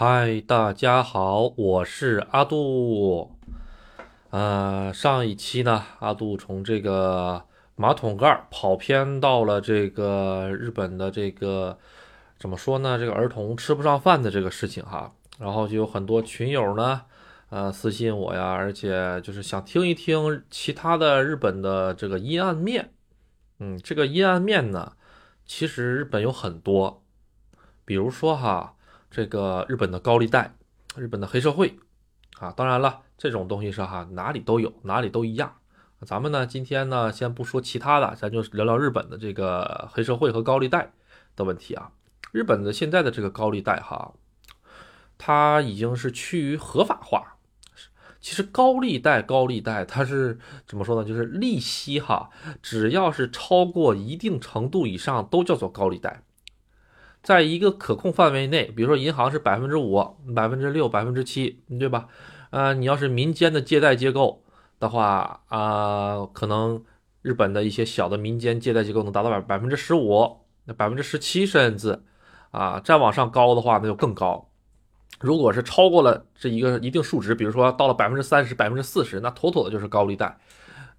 嗨，大家好，我是阿杜。呃，上一期呢，阿杜从这个马桶盖跑偏到了这个日本的这个怎么说呢？这个儿童吃不上饭的这个事情哈，然后就有很多群友呢，呃，私信我呀，而且就是想听一听其他的日本的这个阴暗面。嗯，这个阴暗面呢，其实日本有很多，比如说哈。这个日本的高利贷，日本的黑社会，啊，当然了，这种东西是哈哪里都有，哪里都一样。咱们呢今天呢先不说其他的，咱就聊聊日本的这个黑社会和高利贷的问题啊。日本的现在的这个高利贷哈，它已经是趋于合法化。其实高利贷，高利贷它是怎么说呢？就是利息哈，只要是超过一定程度以上，都叫做高利贷。在一个可控范围内，比如说银行是百分之五、百分之六、百分之七，对吧？呃，你要是民间的借贷机构的话啊，可能日本的一些小的民间借贷机构能达到百百分之十五、那百分之十七，甚至啊再往上高的话，那就更高。如果是超过了这一个一定数值，比如说到了百分之三十、百分之四十，那妥妥的就是高利贷，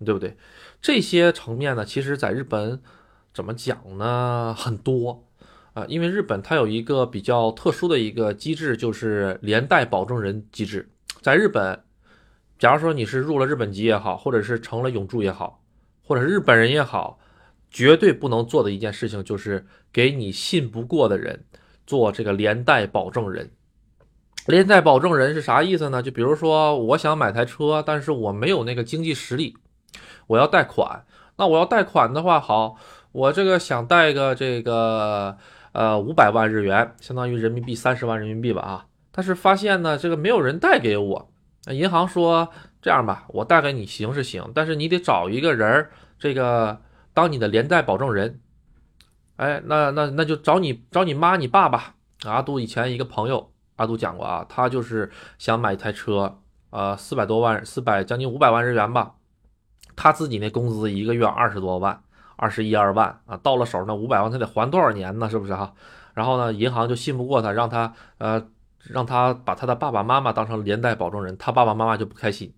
对不对？这些层面呢，其实在日本怎么讲呢？很多。啊，因为日本它有一个比较特殊的一个机制，就是连带保证人机制。在日本，假如说你是入了日本籍也好，或者是成了永住也好，或者是日本人也好，绝对不能做的一件事情就是给你信不过的人做这个连带保证人。连带保证人是啥意思呢？就比如说我想买台车，但是我没有那个经济实力，我要贷款。那我要贷款的话，好，我这个想贷个这个。呃，五百万日元相当于人民币三十万人民币吧啊！但是发现呢，这个没有人贷给我。银行说这样吧，我贷给你行是行，但是你得找一个人儿，这个当你的连带保证人。哎，那那那就找你找你妈你爸吧。阿杜以前一个朋友，阿杜讲过啊，他就是想买一台车，呃，四百多万，四百将近五百万日元吧。他自己那工资一个月二十多万。二十一二万啊，到了手那五百万他得还多少年呢？是不是哈？然后呢，银行就信不过他，让他呃让他把他的爸爸妈妈当成连带保证人，他爸爸妈妈就不开心。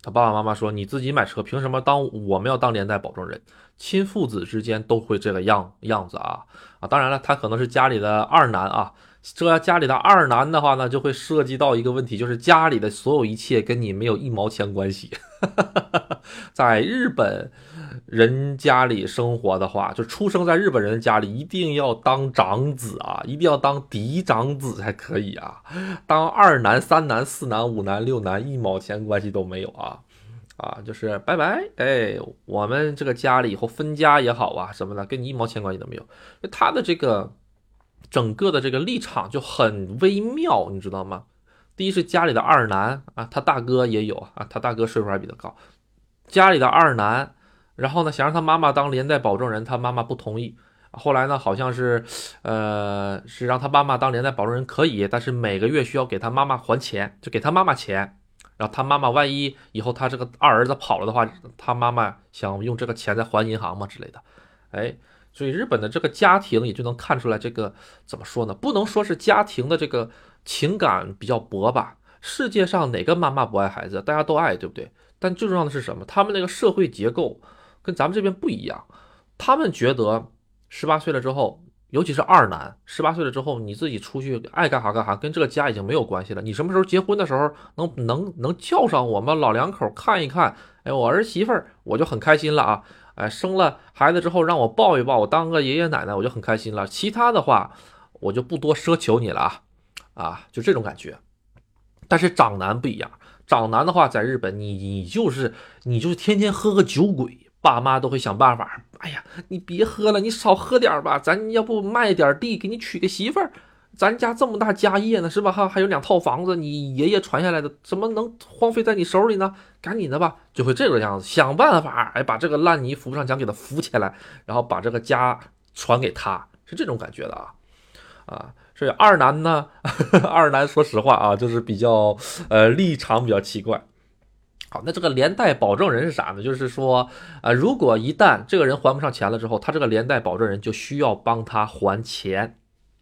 他爸爸妈妈说：“你自己买车，凭什么当我们要当连带保证人？亲父子之间都会这个样样子啊啊！当然了，他可能是家里的二男啊。这家里的二男的话呢，就会涉及到一个问题，就是家里的所有一切跟你没有一毛钱关系。在日本。”人家里生活的话，就出生在日本人的家里，一定要当长子啊，一定要当嫡长子才可以啊。当二男、三男、四男、五男、六男，一毛钱关系都没有啊啊，就是拜拜。哎，我们这个家里以后分家也好啊，什么的，跟你一毛钱关系都没有。他的这个整个的这个立场就很微妙，你知道吗？第一是家里的二男啊，他大哥也有啊，他大哥岁数还比他高，家里的二男。然后呢，想让他妈妈当连带保证人，他妈妈不同意。后来呢，好像是，呃，是让他妈妈当连带保证人可以，但是每个月需要给他妈妈还钱，就给他妈妈钱。然后他妈妈万一以后他这个二儿子跑了的话，他妈妈想用这个钱再还银行嘛之类的。哎，所以日本的这个家庭也就能看出来，这个怎么说呢？不能说是家庭的这个情感比较薄吧？世界上哪个妈妈不爱孩子？大家都爱，对不对？但最重要的是什么？他们那个社会结构。跟咱们这边不一样，他们觉得十八岁了之后，尤其是二男，十八岁了之后，你自己出去爱干啥干啥，跟这个家已经没有关系了。你什么时候结婚的时候，能能能叫上我们老两口看一看？哎，我儿媳妇儿，我就很开心了啊！哎，生了孩子之后让我抱一抱，我当个爷爷奶奶，我就很开心了。其他的话，我就不多奢求你了啊！啊，就这种感觉。但是长男不一样，长男的话，在日本，你你就是你就是天天喝个酒鬼。爸妈都会想办法。哎呀，你别喝了，你少喝点吧。咱要不卖点地，给你娶个媳妇儿。咱家这么大家业呢，是吧？哈，还有两套房子，你爷爷传下来的，怎么能荒废在你手里呢？赶紧的吧，就会这个样子，想办法，哎，把这个烂泥扶不上墙，给他扶起来，然后把这个家传给他，是这种感觉的啊。啊，所以二男呢，二男说实话啊，就是比较呃立场比较奇怪。好，那这个连带保证人是啥呢？就是说，呃，如果一旦这个人还不上钱了之后，他这个连带保证人就需要帮他还钱，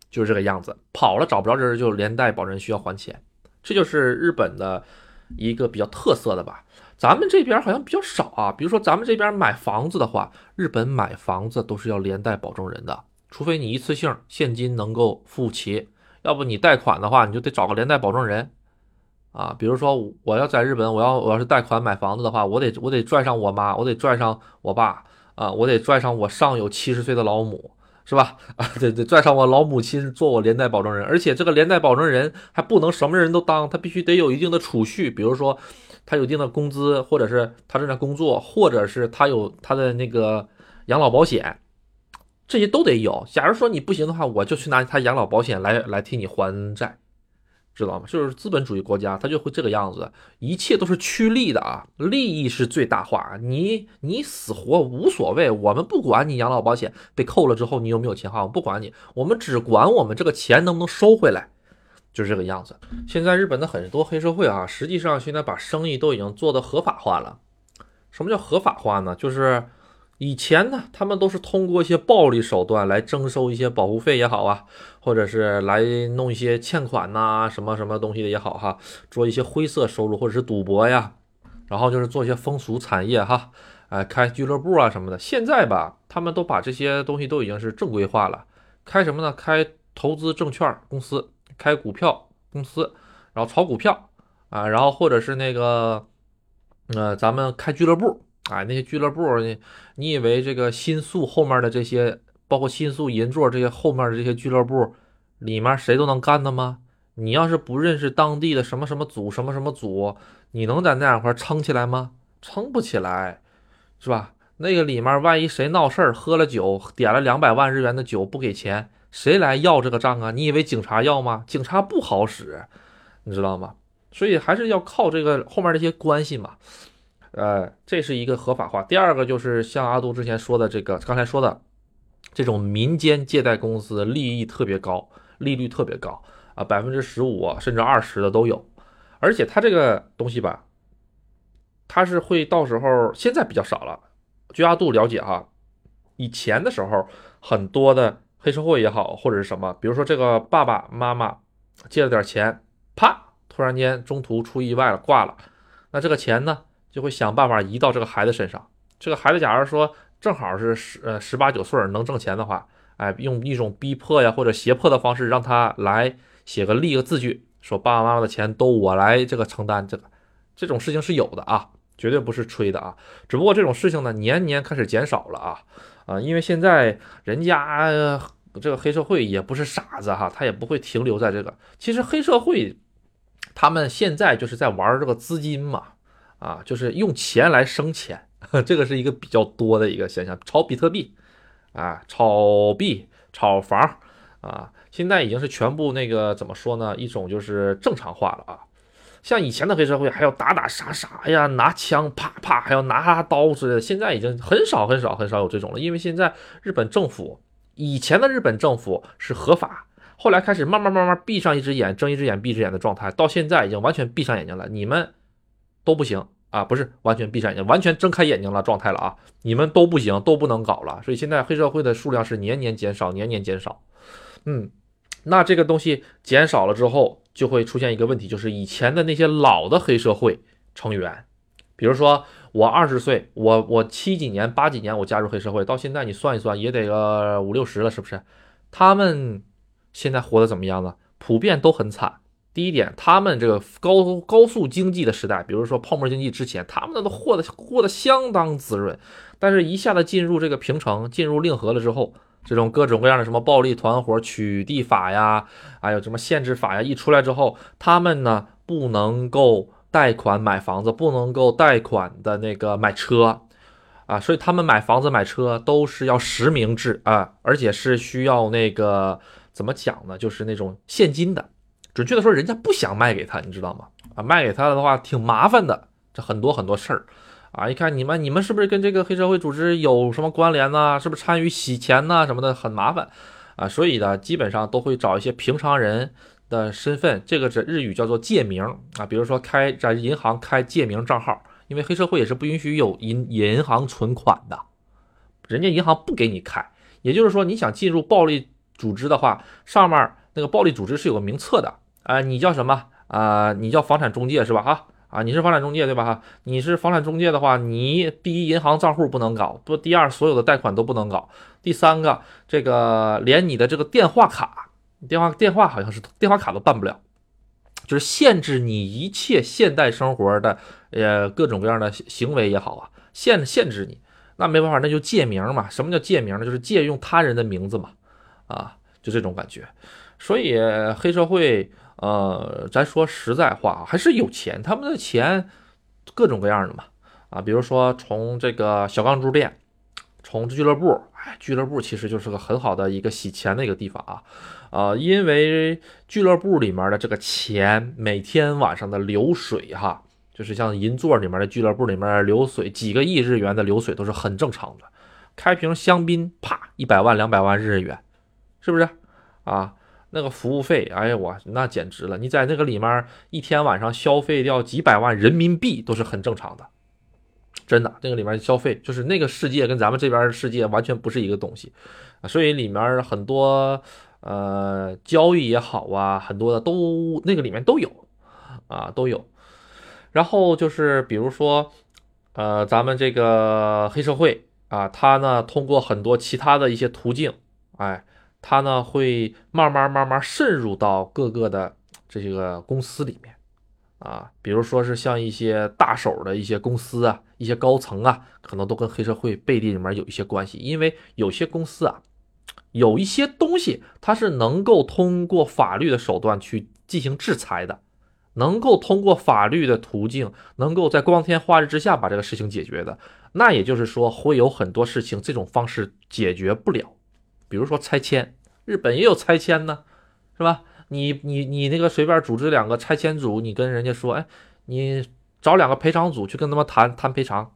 就是这个样子，跑了找不着人，就连带保证人需要还钱，这就是日本的一个比较特色的吧。咱们这边好像比较少啊，比如说咱们这边买房子的话，日本买房子都是要连带保证人的，除非你一次性现金能够付齐，要不你贷款的话，你就得找个连带保证人啊。比如说我要在日本，我要我要是贷款买房子的话，我得我得拽上我妈，我得拽上我爸啊，我得拽上我上有七十岁的老母。是吧？啊，对对，拽上我老母亲做我连带保证人，而且这个连带保证人还不能什么人都当，他必须得有一定的储蓄，比如说他有一定的工资，或者是他正在工作，或者是他有他的那个养老保险，这些都得有。假如说你不行的话，我就去拿他养老保险来来替你还债。知道吗？就是资本主义国家，它就会这个样子，一切都是趋利的啊，利益是最大化，你你死活无所谓，我们不管你养老保险被扣了之后你有没有钱花，我们不管你，我们只管我们这个钱能不能收回来，就是这个样子。现在日本的很多黑社会啊，实际上现在把生意都已经做得合法化了。什么叫合法化呢？就是。以前呢，他们都是通过一些暴力手段来征收一些保护费也好啊，或者是来弄一些欠款呐，什么什么东西的也好哈，做一些灰色收入或者是赌博呀，然后就是做一些风俗产业哈，哎，开俱乐部啊什么的。现在吧，他们都把这些东西都已经是正规化了，开什么呢？开投资证券公司，开股票公司，然后炒股票啊，然后或者是那个，呃，咱们开俱乐部。哎，那些俱乐部，你你以为这个新宿后面的这些，包括新宿银座这些后面的这些俱乐部，里面谁都能干的吗？你要是不认识当地的什么什么组、什么什么组，你能在那两块撑起来吗？撑不起来，是吧？那个里面万一谁闹事儿，喝了酒，点了两百万日元的酒不给钱，谁来要这个账啊？你以为警察要吗？警察不好使，你知道吗？所以还是要靠这个后面这些关系嘛。呃，这是一个合法化。第二个就是像阿杜之前说的这个，刚才说的这种民间借贷公司利益特别高，利率特别高啊，百分之十五甚至二十的都有。而且它这个东西吧，它是会到时候现在比较少了。据阿杜了解哈，以前的时候很多的黑社会也好或者是什么，比如说这个爸爸妈妈借了点钱，啪，突然间中途出意外了挂了，那这个钱呢？就会想办法移到这个孩子身上。这个孩子，假如说正好是十呃十八九岁能挣钱的话，哎，用一种逼迫呀或者胁迫的方式让他来写个立个字据，说爸爸妈妈的钱都我来这个承担。这个这种事情是有的啊，绝对不是吹的啊。只不过这种事情呢，年年开始减少了啊啊，因为现在人家这个黑社会也不是傻子哈，他也不会停留在这个。其实黑社会他们现在就是在玩这个资金嘛。啊，就是用钱来生钱，这个是一个比较多的一个现象。炒比特币，啊，炒币、炒房，啊，现在已经是全部那个怎么说呢？一种就是正常化了啊。像以前的黑社会还要打打杀杀呀，拿枪啪啪，还要拿刀之类的，现在已经很少很少很少有这种了。因为现在日本政府，以前的日本政府是合法，后来开始慢慢慢慢闭上一只眼睁一只眼闭一只眼的状态，到现在已经完全闭上眼睛了。你们。都不行啊，不是完全闭上眼睛，完全睁开眼睛了状态了啊！你们都不行，都不能搞了。所以现在黑社会的数量是年年减少，年年减少。嗯，那这个东西减少了之后，就会出现一个问题，就是以前的那些老的黑社会成员，比如说我二十岁，我我七几年、八几年我加入黑社会，到现在你算一算，也得个五六十了，是不是？他们现在活得怎么样呢？普遍都很惨。第一点，他们这个高高速经济的时代，比如说泡沫经济之前，他们那都过得过得相当滋润。但是，一下子进入这个平城，进入令和了之后，这种各种各样的什么暴力团伙、取缔法呀，还有什么限制法呀，一出来之后，他们呢不能够贷款买房子，不能够贷款的那个买车啊，所以他们买房子买车都是要实名制啊，而且是需要那个怎么讲呢？就是那种现金的。准确的说，人家不想卖给他，你知道吗？啊，卖给他的话挺麻烦的，这很多很多事儿，啊，一看你们你们是不是跟这个黑社会组织有什么关联呢？是不是参与洗钱呢？什么的很麻烦，啊，所以呢，基本上都会找一些平常人的身份，这个是日语叫做借名啊，比如说开在银行开借名账号，因为黑社会也是不允许有银银行存款的，人家银行不给你开，也就是说你想进入暴力。组织的话，上面那个暴力组织是有个名册的啊，你叫什么啊？你叫房产中介是吧？哈啊，你是房产中介对吧？哈，你是房产中介的话，你第一银行账户不能搞，不，第二所有的贷款都不能搞，第三个这个连你的这个电话卡、电话电话好像是电话卡都办不了，就是限制你一切现代生活的呃各种各样的行为也好啊，限限制你。那没办法，那就借名嘛。什么叫借名呢？就是借用他人的名字嘛，啊，就这种感觉。所以黑社会，呃，咱说实在话，还是有钱，他们的钱各种各样的嘛，啊，比如说从这个小钢珠店，从俱乐部，哎，俱乐部其实就是个很好的一个洗钱的一个地方啊，呃，因为俱乐部里面的这个钱每天晚上的流水哈。就是像银座里面的俱乐部里面流水几个亿日元的流水都是很正常的，开瓶香槟啪一百万两百万日元，是不是啊？那个服务费，哎呀我那简直了！你在那个里面一天晚上消费掉几百万人民币都是很正常的，真的那个里面消费就是那个世界跟咱们这边世界完全不是一个东西，所以里面很多呃交易也好啊，很多的都那个里面都有啊都有。然后就是，比如说，呃，咱们这个黑社会啊，他呢通过很多其他的一些途径，哎，他呢会慢慢慢慢渗入到各个的这个公司里面，啊，比如说是像一些大手的一些公司啊，一些高层啊，可能都跟黑社会背地里面有一些关系，因为有些公司啊，有一些东西它是能够通过法律的手段去进行制裁的。能够通过法律的途径，能够在光天化日之下把这个事情解决的，那也就是说会有很多事情这种方式解决不了。比如说拆迁，日本也有拆迁呢，是吧？你你你那个随便组织两个拆迁组，你跟人家说，哎，你找两个赔偿组去跟他们谈谈赔偿，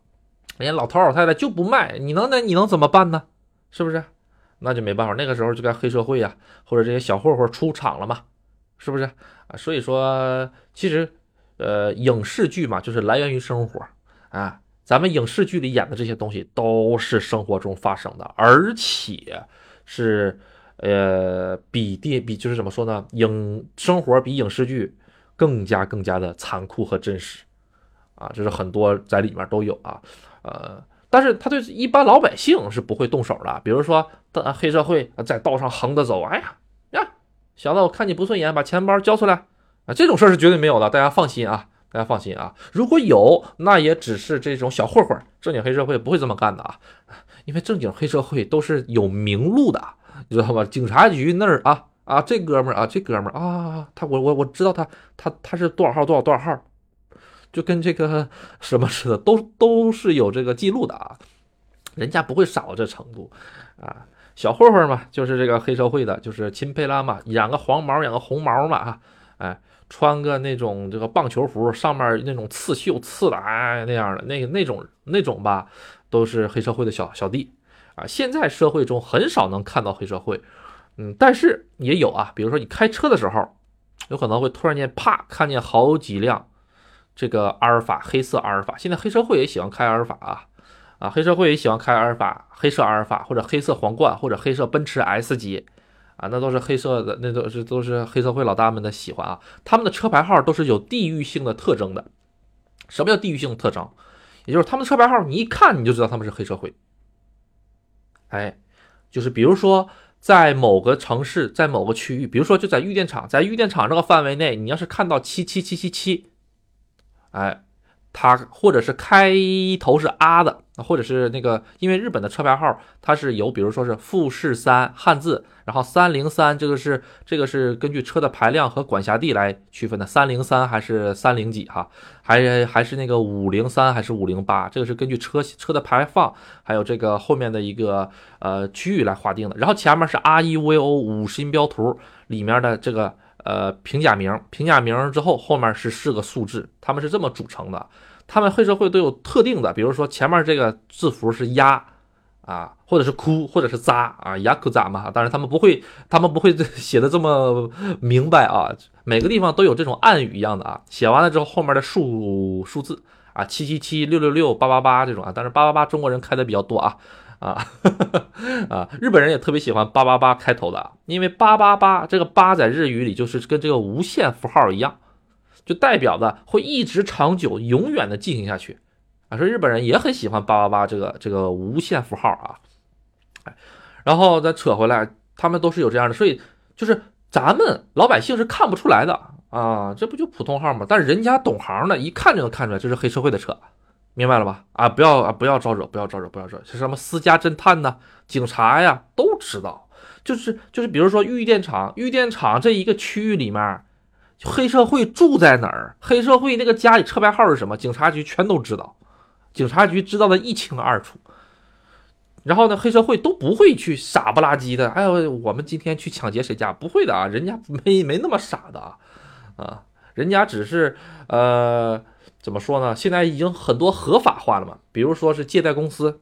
人家老头老太太就不卖，你能那你能怎么办呢？是不是？那就没办法，那个时候就该黑社会呀，或者这些小混混出场了嘛。是不是啊？所以说，其实，呃，影视剧嘛，就是来源于生活啊。咱们影视剧里演的这些东西都是生活中发生的，而且是，呃，比电比就是怎么说呢？影生活比影视剧更加更加的残酷和真实啊。这是很多在里面都有啊。呃，但是他对一般老百姓是不会动手的。比如说，黑社会在道上横着走，哎呀呀。小子，我看你不顺眼，把钱包交出来啊！这种事儿是绝对没有的，大家放心啊，大家放心啊。如果有，那也只是这种小混混，正经黑社会不会这么干的啊。因为正经黑社会都是有名录的，你知道吧？警察局那儿啊啊，这哥们儿啊，这哥们儿啊，他我我我知道他他他是多少号多少多少号，就跟这个 什么似的，都都是有这个记录的啊。人家不会少这程度啊。小混混嘛，就是这个黑社会的，就是钦佩拉嘛，染个黄毛，染个红毛嘛，啊，哎，穿个那种这个棒球服，上面那种刺绣刺的，哎，那样的那那种那种吧，都是黑社会的小小弟啊。现在社会中很少能看到黑社会，嗯，但是也有啊，比如说你开车的时候，有可能会突然间啪看见好几辆这个阿尔法黑色阿尔法，现在黑社会也喜欢开阿尔法啊。啊，黑社会也喜欢开阿尔法，黑色阿尔法或者黑色皇冠或者黑色奔驰 S 级，啊，那都是黑色的，那都是都是黑社会老大们的喜欢啊。他们的车牌号都是有地域性的特征的。什么叫地域性特征？也就是他们的车牌号，你一看你就知道他们是黑社会。哎，就是比如说在某个城市，在某个区域，比如说就在玉电厂，在玉电厂这个范围内，你要是看到七七七七七，哎。它或者是开头是啊的，或者是那个，因为日本的车牌号它是有，比如说是富士山汉字，然后三零三这个是这个是根据车的排量和管辖地来区分的，三零三还是三零几哈，还还是那个五零三还是五零八，这个是根据车车的排放还有这个后面的一个呃区域来划定的，然后前面是 R E V O 五十音标图里面的这个。呃，平假名，平假名之后后面是四个数字，他们是这么组成的。他们黑社会都有特定的，比如说前面这个字符是压啊，或者是哭，或者是扎啊，压哭扎嘛。当然他们不会，他们不会写的这么明白啊。每个地方都有这种暗语一样的啊。写完了之后后面的数数字啊，七七七六六六八八八这种啊，但是八八八中国人开的比较多啊啊 啊！日本人也特别喜欢八八八开头的，因为八八八这个八在日语里就是跟这个无限符号一样，就代表的会一直长久、永远的进行下去啊。说日本人也很喜欢八八八这个这个无限符号啊。然后再扯回来，他们都是有这样的，所以就是咱们老百姓是看不出来的啊，这不就普通号吗？但是人家懂行的，一看就能看出来这是黑社会的车。明白了吧？啊，不要啊，不要招惹，不要招惹，不要招惹。是什么私家侦探呢？警察呀，都知道。就是就是，比如说玉电厂，玉电厂这一个区域里面，黑社会住在哪儿？黑社会那个家里车牌号是什么？警察局全都知道，警察局知道的一清二楚。然后呢，黑社会都不会去傻不拉几的。哎呦，我们今天去抢劫谁家？不会的啊，人家没没那么傻的啊，啊，人家只是呃。怎么说呢？现在已经很多合法化了嘛，比如说是借贷公司，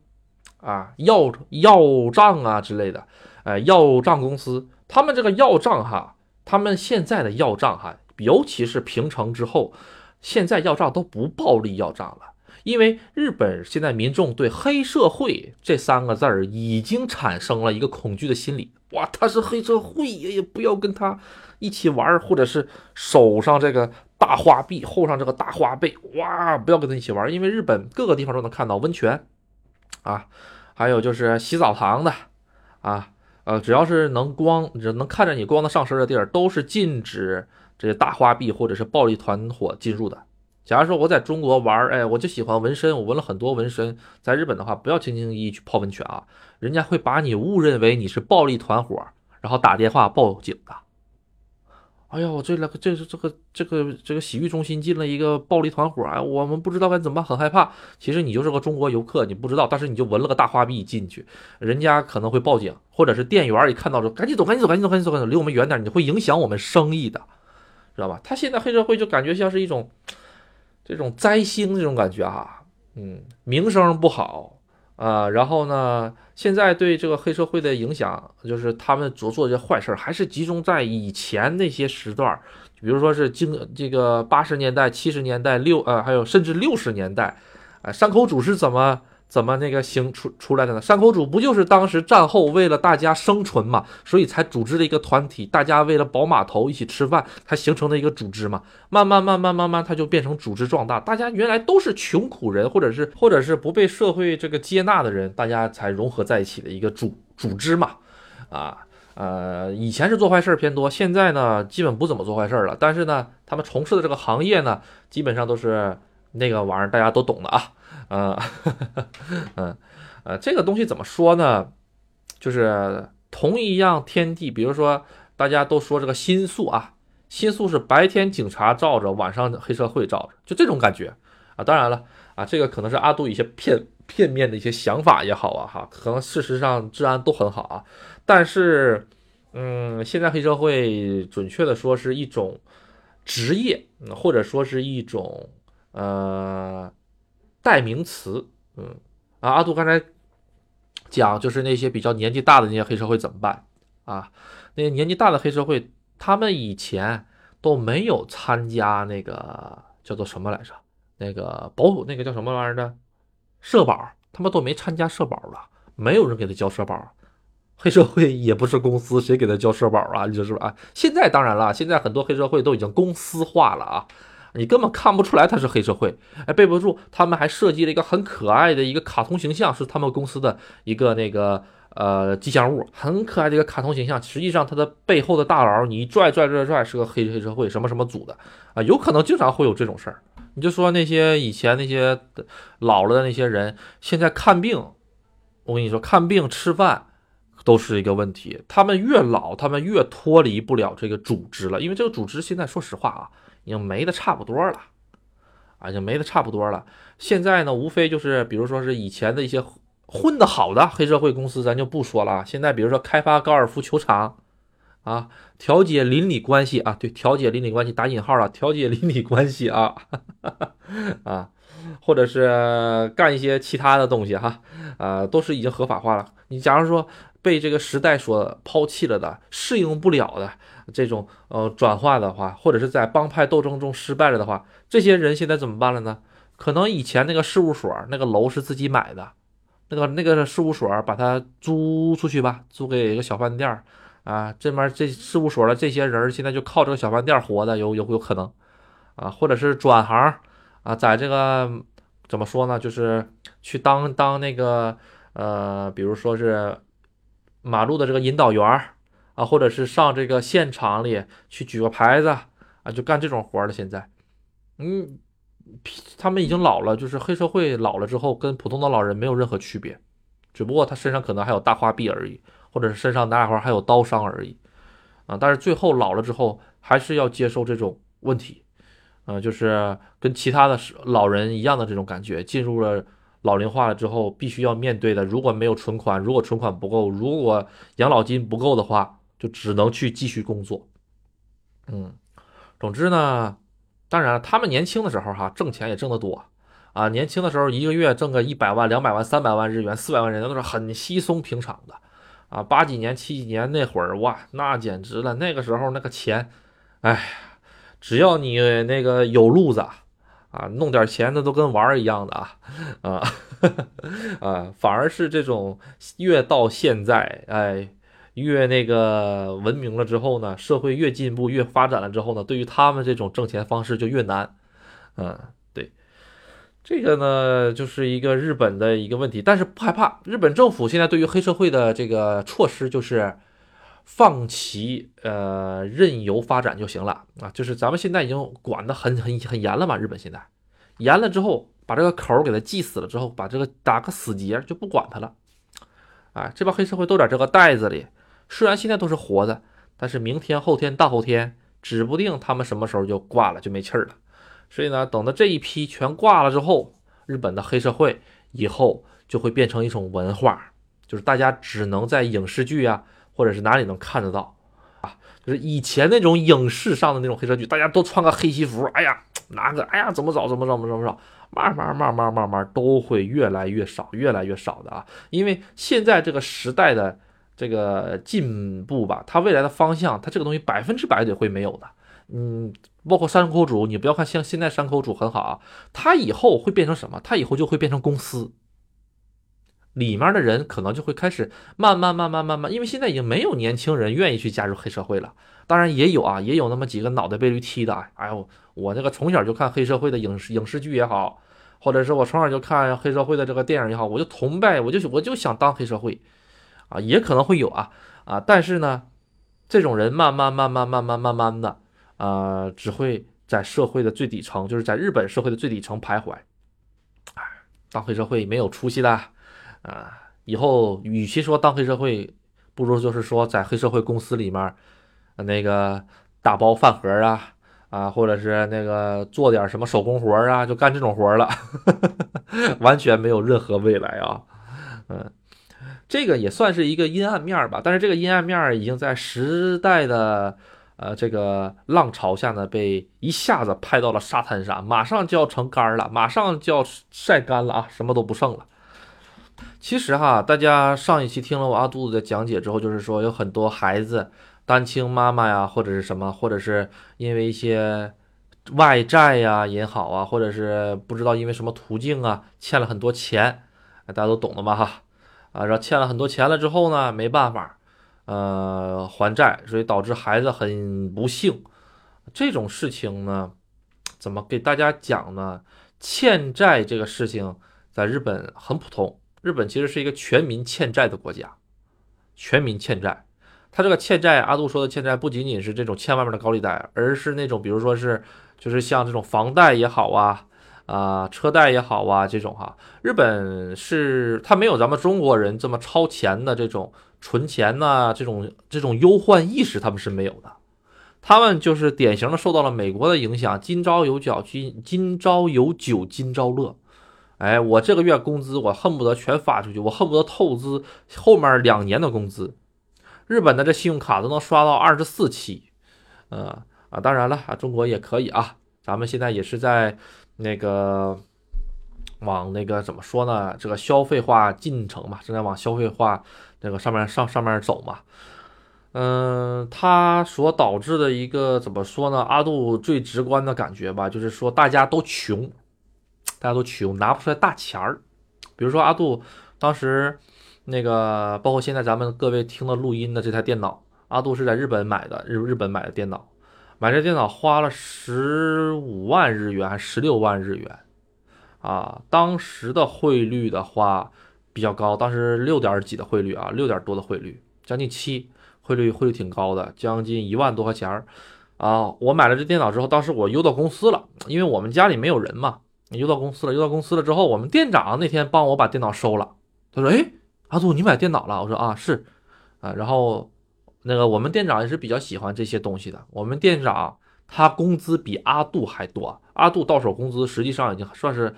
啊，要要账啊之类的，呃，要账公司，他们这个要账哈，他们现在的要账哈，尤其是平成之后，现在要账都不暴力要账了，因为日本现在民众对黑社会这三个字儿已经产生了一个恐惧的心理，哇，他是黑社会，也不要跟他一起玩，或者是手上这个。大花臂，后上这个大花背，哇！不要跟他一起玩，因为日本各个地方都能看到温泉，啊，还有就是洗澡堂的，啊，呃，只要是能光，只能看着你光的上身的地儿，都是禁止这些大花臂或者是暴力团伙进入的。假如说我在中国玩，哎，我就喜欢纹身，我纹了很多纹身，在日本的话，不要轻轻易易去泡温泉啊，人家会把你误认为你是暴力团伙，然后打电话报警的。哎呀，我这个这是这个这个这个洗浴中心进了一个暴力团伙啊，我们不知道该怎么办，很害怕。其实你就是个中国游客，你不知道，但是你就纹了个大花臂进去，人家可能会报警，或者是店员一看到就赶紧走，赶紧走，赶紧走，赶紧走，赶紧走，离我们远点，你会影响我们生意的，知道吧？他现在黑社会就感觉像是一种这种灾星这种感觉哈，嗯，名声不好。啊，然后呢？现在对这个黑社会的影响，就是他们所做的这些坏事，还是集中在以前那些时段，比如说是经这个八十年代、七十年代、六呃，还有甚至六十年代，啊，山口组是怎么？怎么那个行出出来的呢？山口组不就是当时战后为了大家生存嘛，所以才组织了一个团体，大家为了保码头一起吃饭，才形成的一个组织嘛。慢慢慢慢慢慢，它就变成组织壮大。大家原来都是穷苦人，或者是或者是不被社会这个接纳的人，大家才融合在一起的一个组组织嘛。啊呃，以前是做坏事偏多，现在呢基本不怎么做坏事了。但是呢，他们从事的这个行业呢，基本上都是那个玩意儿，大家都懂的啊。嗯，嗯，呃，这个东西怎么说呢？就是同一样天地，比如说大家都说这个新宿啊，新宿是白天警察罩着，晚上黑社会罩着，就这种感觉啊。当然了啊，这个可能是阿杜一些片片面的一些想法也好啊，哈，可能事实上治安都很好啊。但是，嗯，现在黑社会准确的说是一种职业，嗯或者说是一种呃。代名词，嗯啊，阿杜刚才讲就是那些比较年纪大的那些黑社会怎么办啊？那些年纪大的黑社会，他们以前都没有参加那个叫做什么来着？那个保那个叫什么玩意儿的社保，他们都没参加社保了，没有人给他交社保。黑社会 也不是公司，谁给他交社保啊？你说是吧？啊，现在当然了，现在很多黑社会都已经公司化了啊。你根本看不出来他是黑社会，哎，备不住，他们还设计了一个很可爱的一个卡通形象，是他们公司的一个那个呃吉祥物，很可爱的一个卡通形象。实际上，他的背后的大佬，你一拽拽拽拽，是个黑黑社会什么什么组的啊，有可能经常会有这种事儿。你就说那些以前那些老了的那些人，现在看病，我跟你说，看病吃饭都是一个问题。他们越老，他们越脱离不了这个组织了，因为这个组织现在说实话啊。已经没的差不多了，啊，已经没的差不多了。现在呢，无非就是，比如说是以前的一些混的好的黑社会公司，咱就不说了。现在比如说开发高尔夫球场，啊，调解邻里关系啊，对，调解邻里关系打引号了，调解邻里关系啊，啊，或者是干一些其他的东西哈，啊，都是已经合法化了。你假如说被这个时代所抛弃了的，适应不了的。这种呃转化的话，或者是在帮派斗争中失败了的话，这些人现在怎么办了呢？可能以前那个事务所那个楼是自己买的，那个那个事务所把它租出去吧，租给一个小饭店啊，这边这事务所的这些人现在就靠这个小饭店活的，有有有可能啊，或者是转行啊，在这个怎么说呢，就是去当当那个呃，比如说是马路的这个引导员啊，或者是上这个现场里去举个牌子啊，就干这种活儿了。现在，嗯。他们已经老了，就是黑社会老了之后，跟普通的老人没有任何区别，只不过他身上可能还有大花臂而已，或者是身上哪块还有刀伤而已，啊，但是最后老了之后，还是要接受这种问题，啊，就是跟其他的老人一样的这种感觉，进入了老龄化了之后，必须要面对的，如果没有存款，如果存款不够，如果养老金不够的话，就只能去继续工作，嗯，总之呢。当然，他们年轻的时候哈，挣钱也挣得多，啊，年轻的时候一个月挣个一百万、两百万、三百万日元、四百万人都是很稀松平常的，啊，八几年、七几年那会儿哇，那简直了，那个时候那个钱，哎，只要你那个有路子，啊，弄点钱那都跟玩儿一样的啊，啊，啊，反而是这种越到现在，哎。越那个文明了之后呢，社会越进步越发展了之后呢，对于他们这种挣钱方式就越难。嗯，对，这个呢就是一个日本的一个问题，但是不害怕。日本政府现在对于黑社会的这个措施就是放其呃任由发展就行了啊，就是咱们现在已经管得很很很严了嘛。日本现在严了之后，把这个口给它系死了之后，把这个打个死结就不管它了。哎，这帮黑社会都在这个袋子里。虽然现在都是活的，但是明天、后天、大后天，指不定他们什么时候就挂了，就没气儿了。所以呢，等到这一批全挂了之后，日本的黑社会以后就会变成一种文化，就是大家只能在影视剧啊，或者是哪里能看得到啊。就是以前那种影视上的那种黑社剧，大家都穿个黑西服，哎呀，拿个，哎呀，怎么找，怎么找，怎么找，慢慢、慢慢、慢慢都会越来越少，越来越少的啊。因为现在这个时代的。这个进步吧，它未来的方向，它这个东西百分之百得会没有的。嗯，包括山口组，你不要看像现在山口组很好啊，它以后会变成什么？它以后就会变成公司，里面的人可能就会开始慢慢慢慢慢慢，因为现在已经没有年轻人愿意去加入黑社会了。当然也有啊，也有那么几个脑袋被驴踢的。哎呦，我那个从小就看黑社会的影视影视剧也好，或者是我从小就看黑社会的这个电影也好，我就崇拜，我就我就想当黑社会。啊，也可能会有啊啊，但是呢，这种人慢慢慢慢慢慢慢慢的，呃，只会在社会的最底层，就是在日本社会的最底层徘徊。哎，当黑社会没有出息的啊，以后与其说当黑社会，不如就是说在黑社会公司里面，那个打包饭盒啊啊，或者是那个做点什么手工活啊，就干这种活了，完全没有任何未来啊，嗯。这个也算是一个阴暗面吧，但是这个阴暗面已经在时代的呃这个浪潮下呢，被一下子拍到了沙滩上，马上就要成干了，马上就要晒干了啊，什么都不剩了。其实哈，大家上一期听了我阿杜的讲解之后，就是说有很多孩子单亲妈妈呀，或者是什么，或者是因为一些外债呀也好啊，或者是不知道因为什么途径啊，欠了很多钱，大家都懂的嘛哈。啊，然后欠了很多钱了之后呢，没办法，呃，还债，所以导致孩子很不幸。这种事情呢，怎么给大家讲呢？欠债这个事情在日本很普通。日本其实是一个全民欠债的国家，全民欠债。他这个欠债，阿杜说的欠债不仅仅是这种欠外面的高利贷，而是那种比如说是，就是像这种房贷也好啊。啊，车贷也好啊，这种哈，日本是他没有咱们中国人这么超前的这种存钱呐，这种这种忧患意识，他们是没有的。他们就是典型的受到了美国的影响，今朝有酒今今朝有酒今朝乐。哎，我这个月工资我恨不得全发出去，我恨不得透支后面两年的工资。日本的这信用卡都能刷到二十四期，呃啊，当然了啊，中国也可以啊，咱们现在也是在。那个往那个怎么说呢？这个消费化进程嘛，正在往消费化那个上面上上面走嘛。嗯，它所导致的一个怎么说呢？阿杜最直观的感觉吧，就是说大家都穷，大家都穷，拿不出来大钱儿。比如说阿杜当时那个包括现在咱们各位听的录音的这台电脑，阿杜是在日本买的，日日本买的电脑，买这电脑花了十五万日元还是十六万日元啊？当时的汇率的话比较高，当时六点几的汇率啊，六点多的汇率，将近七，汇率汇率挺高的，将近一万多块钱儿。啊，我买了这电脑之后，当时我邮到公司了，因为我们家里没有人嘛，邮到公司了。邮到公司了之后，我们店长那天帮我把电脑收了。他说：“哎，阿杜，你买电脑了？”我说：“啊，是。”啊，然后那个我们店长也是比较喜欢这些东西的。我们店长他工资比阿杜还多，阿杜到手工资实际上已经算是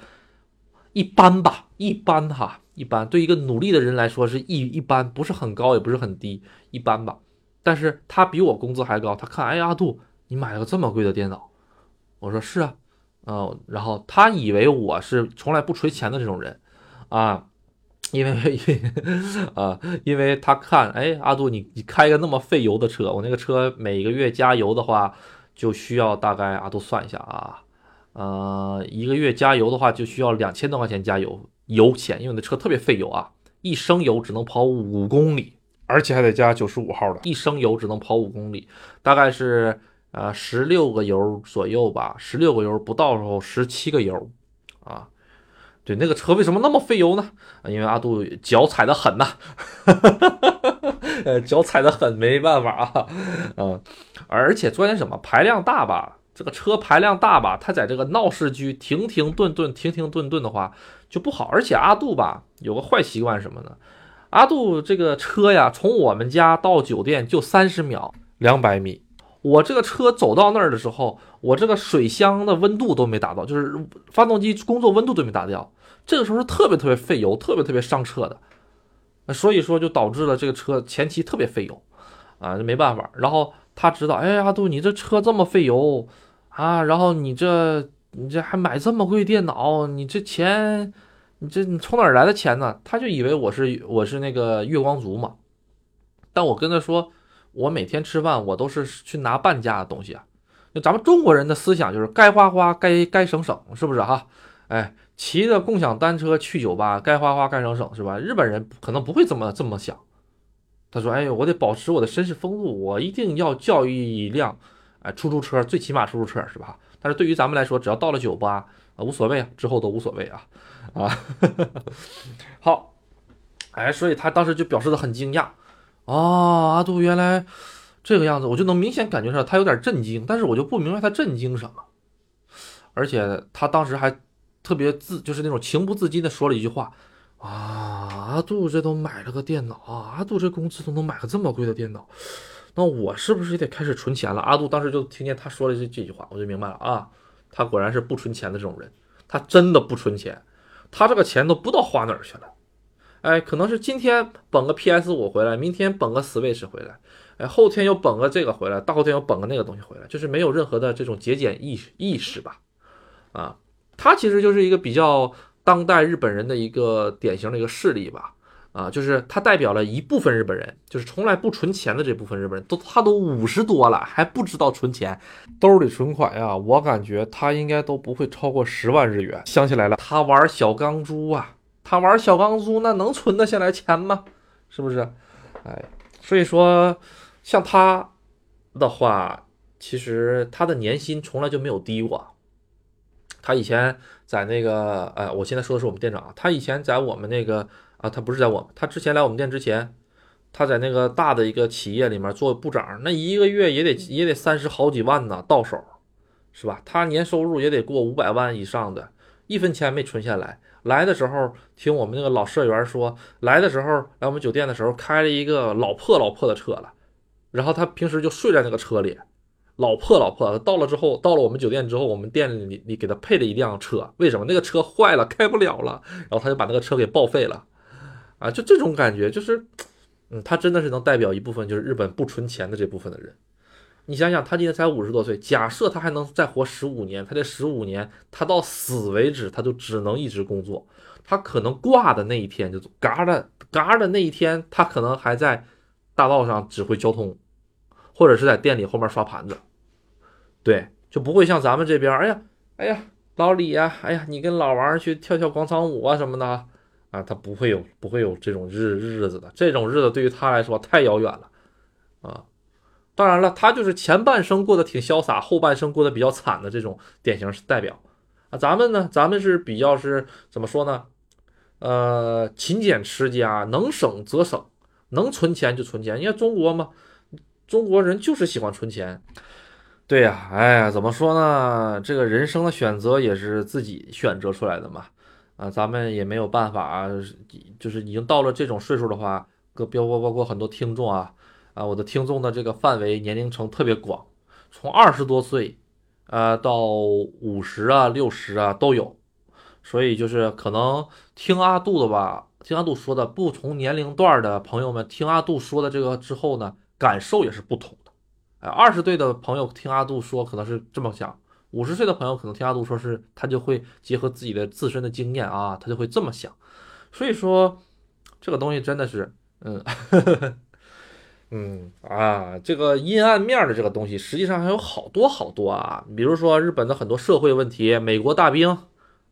一般吧，一般哈，一般。对一个努力的人来说是一一般，不是很高，也不是很低，一般吧。但是他比我工资还高。他看，哎，阿杜。你买了个这么贵的电脑，我说是啊，嗯，然后他以为我是从来不存钱的这种人，啊，因为 啊，因为他看，哎，阿杜，你你开个那么费油的车，我那个车每个月加油的话，就需要大概阿杜算一下啊，呃，一个月加油的话就需要两千多块钱加油油钱，因为那车特别费油啊，一升油只能跑五公里，而且还得加九十五号的，一升油只能跑五公里，大概是。啊，十六个油左右吧，十六个油不到时候十七个油，啊，对，那个车为什么那么费油呢？因为阿杜脚踩的狠呐，呃，脚踩的狠，没办法啊，嗯，而且关键什么，排量大吧，这个车排量大吧，它在这个闹市区停停顿顿，停停顿顿的话就不好。而且阿杜吧有个坏习惯什么呢？阿杜这个车呀，从我们家到酒店就三十秒，两百米。我这个车走到那儿的时候，我这个水箱的温度都没达到，就是发动机工作温度都没达到。这个时候是特别特别费油，特别特别伤车的。所以说就导致了这个车前期特别费油，啊，没办法。然后他知道，哎呀，阿杜，你这车这么费油啊，然后你这你这还买这么贵电脑，你这钱，你这你从哪儿来的钱呢？他就以为我是我是那个月光族嘛。但我跟他说。我每天吃饭，我都是去拿半价的东西啊。那咱们中国人的思想就是该花花，该该省省，是不是哈？哎，骑着共享单车去酒吧，该花花该省省，是吧？日本人可能不会这么这么想。他说：“哎呦，我得保持我的绅士风度，我一定要叫一辆哎出租车，最起码出租车是吧？但是对于咱们来说，只要到了酒吧啊，无所谓啊，之后都无所谓啊啊。好，哎，所以他当时就表示的很惊讶。”哦，阿杜原来这个样子，我就能明显感觉上他有点震惊，但是我就不明白他震惊什么。而且他当时还特别自，就是那种情不自禁的说了一句话：“啊，阿杜这都买了个电脑啊，阿杜这工资都能买个这么贵的电脑，那我是不是也得开始存钱了？”阿杜当时就听见他说了这这句话，我就明白了啊，他果然是不存钱的这种人，他真的不存钱，他这个钱都不知道花哪儿去了。哎，可能是今天捧个 PS 五回来，明天捧个 Switch 回来，哎，后天又捧个这个回来，大后天又捧个那个东西回来，就是没有任何的这种节俭意识意识吧？啊，他其实就是一个比较当代日本人的一个典型的一个事例吧？啊，就是他代表了一部分日本人，就是从来不存钱的这部分日本人，都他都五十多了还不知道存钱，兜里存款呀，我感觉他应该都不会超过十万日元。想起来了，他玩小钢珠啊。他玩小钢珠，那能存得下来钱吗？是不是？哎，所以说，像他的话，其实他的年薪从来就没有低过。他以前在那个，哎，我现在说的是我们店长。他以前在我们那个啊，他不是在我们，他之前来我们店之前，他在那个大的一个企业里面做部长，那一个月也得也得三十好几万呢，到手，是吧？他年收入也得过五百万以上的，一分钱没存下来。来的时候听我们那个老社员说，来的时候来我们酒店的时候开了一个老破老破的车了，然后他平时就睡在那个车里，老破老破。到了之后，到了我们酒店之后，我们店里里给他配了一辆车，为什么？那个车坏了，开不了了，然后他就把那个车给报废了，啊，就这种感觉，就是，嗯，他真的是能代表一部分就是日本不存钱的这部分的人。你想想，他今年才五十多岁，假设他还能再活十五年，他这十五年，他到死为止，他就只能一直工作。他可能挂的那一天，就嘎的嘎的那一天，他可能还在大道上指挥交通，或者是在店里后面刷盘子。对，就不会像咱们这边，哎呀，哎呀，老李呀，哎呀，你跟老王去跳跳广场舞啊什么的，啊，他不会有不会有这种日日子的，这种日子对于他来说太遥远了啊。当然了，他就是前半生过得挺潇洒，后半生过得比较惨的这种典型代表啊。咱们呢，咱们是比较是怎么说呢？呃，勤俭持家，能省则省，能存钱就存钱。你看中国嘛，中国人就是喜欢存钱。对呀，哎呀，怎么说呢？这个人生的选择也是自己选择出来的嘛。啊，咱们也没有办法，就是已经到了这种岁数的话，各包括包括很多听众啊，啊，我的听众的这个范围年龄层特别广，从二十多岁，呃，到五十啊、六十啊都有。所以就是可能听阿杜的吧，听阿杜说的，不同年龄段的朋友们听阿杜说的这个之后呢，感受也是不同的。哎，二十岁的朋友听阿杜说，可能是这么想；五十岁的朋友可能听阿杜说，是他就会结合自己的自身的经验啊，他就会这么想。所以说，这个东西真的是，嗯，嗯啊，这个阴暗面的这个东西，实际上还有好多好多啊。比如说日本的很多社会问题，美国大兵，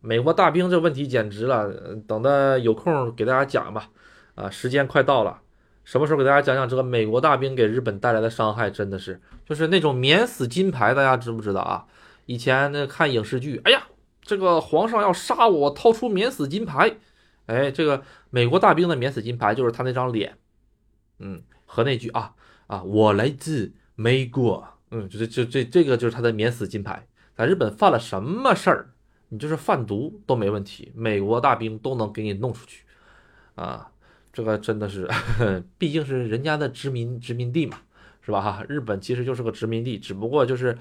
美国大兵这问题简直了，等的有空给大家讲吧。啊，时间快到了。什么时候给大家讲讲这个美国大兵给日本带来的伤害？真的是，就是那种免死金牌，大家知不知道啊？以前那看影视剧，哎呀，这个皇上要杀我，掏出免死金牌，哎，这个美国大兵的免死金牌就是他那张脸，嗯，和那句啊啊，我来自美国，嗯，就是这这这个就是他的免死金牌，在日本犯了什么事儿，你就是贩毒都没问题，美国大兵都能给你弄出去，啊。这个真的是，毕竟是人家的殖民殖民地嘛，是吧？哈，日本其实就是个殖民地，只不过就是，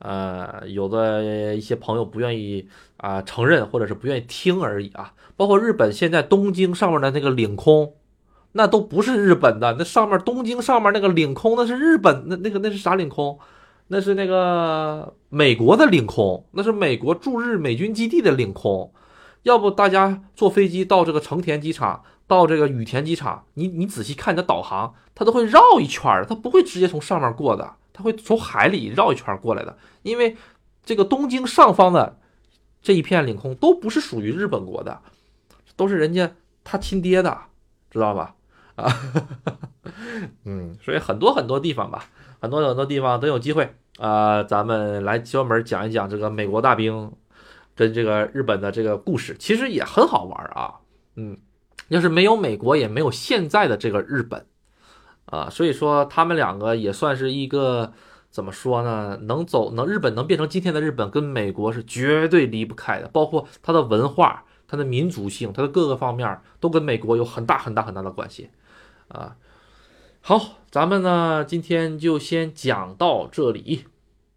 呃，有的一些朋友不愿意啊承认，或者是不愿意听而已啊。包括日本现在东京上面的那个领空，那都不是日本的，那上面东京上面那个领空那是日本，那那个那是啥领空？那是那个美国的领空，那是美国驻日美军基地的领空。要不大家坐飞机到这个成田机场？到这个羽田机场，你你仔细看你的导航，它都会绕一圈，它不会直接从上面过的，它会从海里绕一圈过来的。因为这个东京上方的这一片领空都不是属于日本国的，都是人家他亲爹的，知道吧？啊，嗯，所以很多很多地方吧，很多很多地方都有机会啊，咱们来专门讲一讲这个美国大兵跟这个日本的这个故事，其实也很好玩啊，嗯。要是没有美国，也没有现在的这个日本，啊，所以说他们两个也算是一个怎么说呢？能走，能日本能变成今天的日本，跟美国是绝对离不开的，包括它的文化、它的民族性、它的各个方面都跟美国有很大很大很大的关系，啊，好，咱们呢今天就先讲到这里，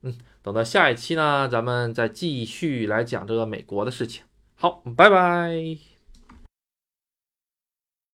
嗯，等到下一期呢，咱们再继续来讲这个美国的事情。好，拜拜。